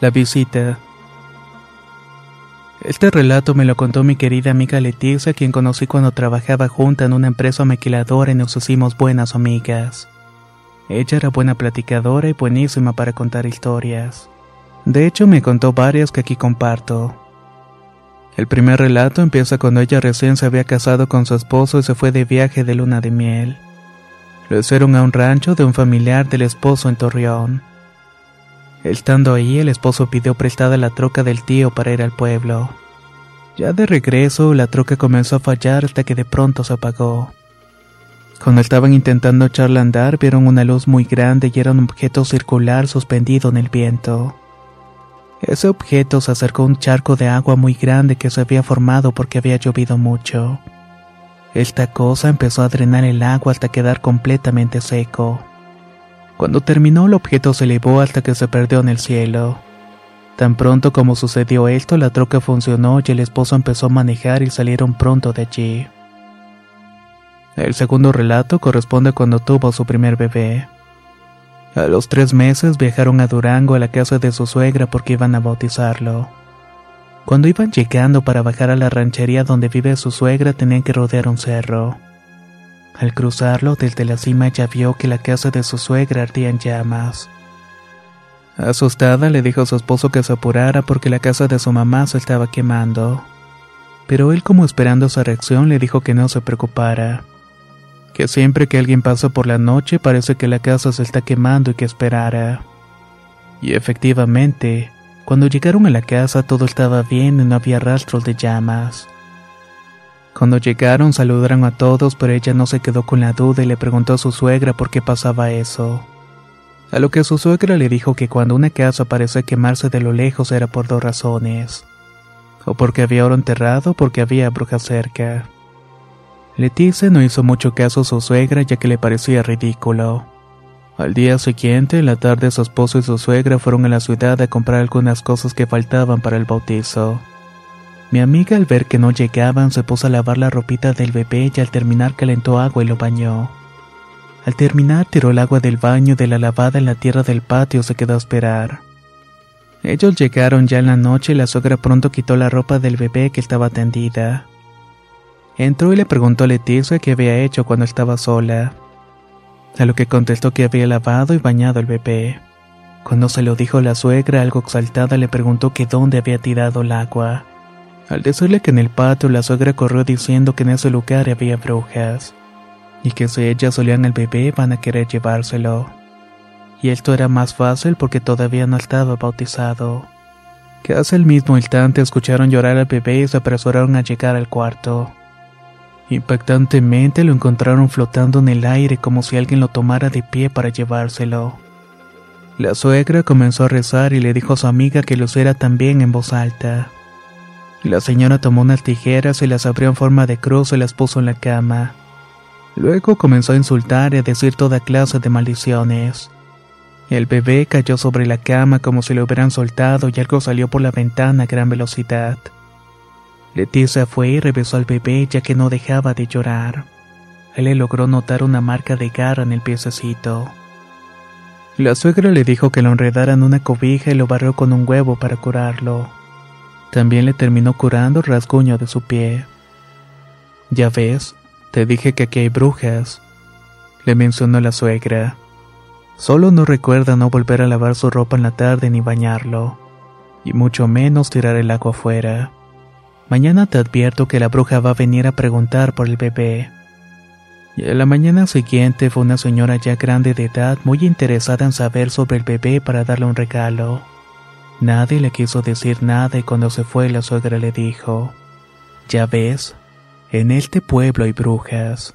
La visita. Este relato me lo contó mi querida amiga Leticia, quien conocí cuando trabajaba junta en una empresa maquiladora y nos hicimos buenas amigas. Ella era buena platicadora y buenísima para contar historias. De hecho, me contó varias que aquí comparto. El primer relato empieza cuando ella recién se había casado con su esposo y se fue de viaje de luna de miel. Lo hicieron a un rancho de un familiar del esposo en Torreón. Estando ahí, el esposo pidió prestada la troca del tío para ir al pueblo. Ya de regreso, la troca comenzó a fallar hasta que de pronto se apagó. Cuando estaban intentando echarla a andar, vieron una luz muy grande y era un objeto circular suspendido en el viento. Ese objeto se acercó a un charco de agua muy grande que se había formado porque había llovido mucho. Esta cosa empezó a drenar el agua hasta quedar completamente seco. Cuando terminó el objeto se elevó hasta que se perdió en el cielo. Tan pronto como sucedió esto, la troca funcionó y el esposo empezó a manejar y salieron pronto de allí. El segundo relato corresponde cuando tuvo su primer bebé. A los tres meses viajaron a Durango a la casa de su suegra porque iban a bautizarlo. Cuando iban llegando para bajar a la ranchería donde vive su suegra tenían que rodear un cerro. Al cruzarlo desde la cima ya vio que la casa de su suegra ardía en llamas. Asustada le dijo a su esposo que se apurara porque la casa de su mamá se estaba quemando. Pero él como esperando su reacción le dijo que no se preocupara. Que siempre que alguien pasa por la noche parece que la casa se está quemando y que esperara. Y efectivamente, cuando llegaron a la casa todo estaba bien y no había rastros de llamas. Cuando llegaron saludaron a todos, pero ella no se quedó con la duda y le preguntó a su suegra por qué pasaba eso. A lo que su suegra le dijo que cuando una casa parecía quemarse de lo lejos era por dos razones. O porque había oro enterrado o porque había brujas cerca. Leticia no hizo mucho caso a su suegra ya que le parecía ridículo. Al día siguiente, en la tarde, su esposo y su suegra fueron a la ciudad a comprar algunas cosas que faltaban para el bautizo. Mi amiga al ver que no llegaban se puso a lavar la ropita del bebé y al terminar calentó agua y lo bañó. Al terminar tiró el agua del baño de la lavada en la tierra del patio se quedó a esperar. Ellos llegaron ya en la noche y la suegra pronto quitó la ropa del bebé que estaba tendida. Entró y le preguntó a Leticia qué había hecho cuando estaba sola. A lo que contestó que había lavado y bañado al bebé. Cuando se lo dijo la suegra, algo exaltada le preguntó que dónde había tirado el agua. Al decirle que en el patio la suegra corrió diciendo que en ese lugar había brujas, y que si ellas solían al bebé van a querer llevárselo. Y esto era más fácil porque todavía no estaba bautizado. Casi al mismo instante escucharon llorar al bebé y se apresuraron a llegar al cuarto. Impactantemente lo encontraron flotando en el aire como si alguien lo tomara de pie para llevárselo. La suegra comenzó a rezar y le dijo a su amiga que lo hiciera también en voz alta. La señora tomó unas tijeras y las abrió en forma de cruz y las puso en la cama. Luego comenzó a insultar y a decir toda clase de maldiciones. El bebé cayó sobre la cama como si lo hubieran soltado y algo salió por la ventana a gran velocidad. Leticia fue y revisó al bebé ya que no dejaba de llorar. Él le logró notar una marca de garra en el piececito. La suegra le dijo que lo enredara en una cobija y lo barrió con un huevo para curarlo. También le terminó curando el rasguño de su pie. Ya ves, te dije que aquí hay brujas, le mencionó la suegra. Solo no recuerda no volver a lavar su ropa en la tarde ni bañarlo, y mucho menos tirar el agua afuera. Mañana te advierto que la bruja va a venir a preguntar por el bebé. Y a la mañana siguiente fue una señora ya grande de edad muy interesada en saber sobre el bebé para darle un regalo. Nadie le quiso decir nada y cuando se fue la suegra le dijo, Ya ves, en este pueblo hay brujas.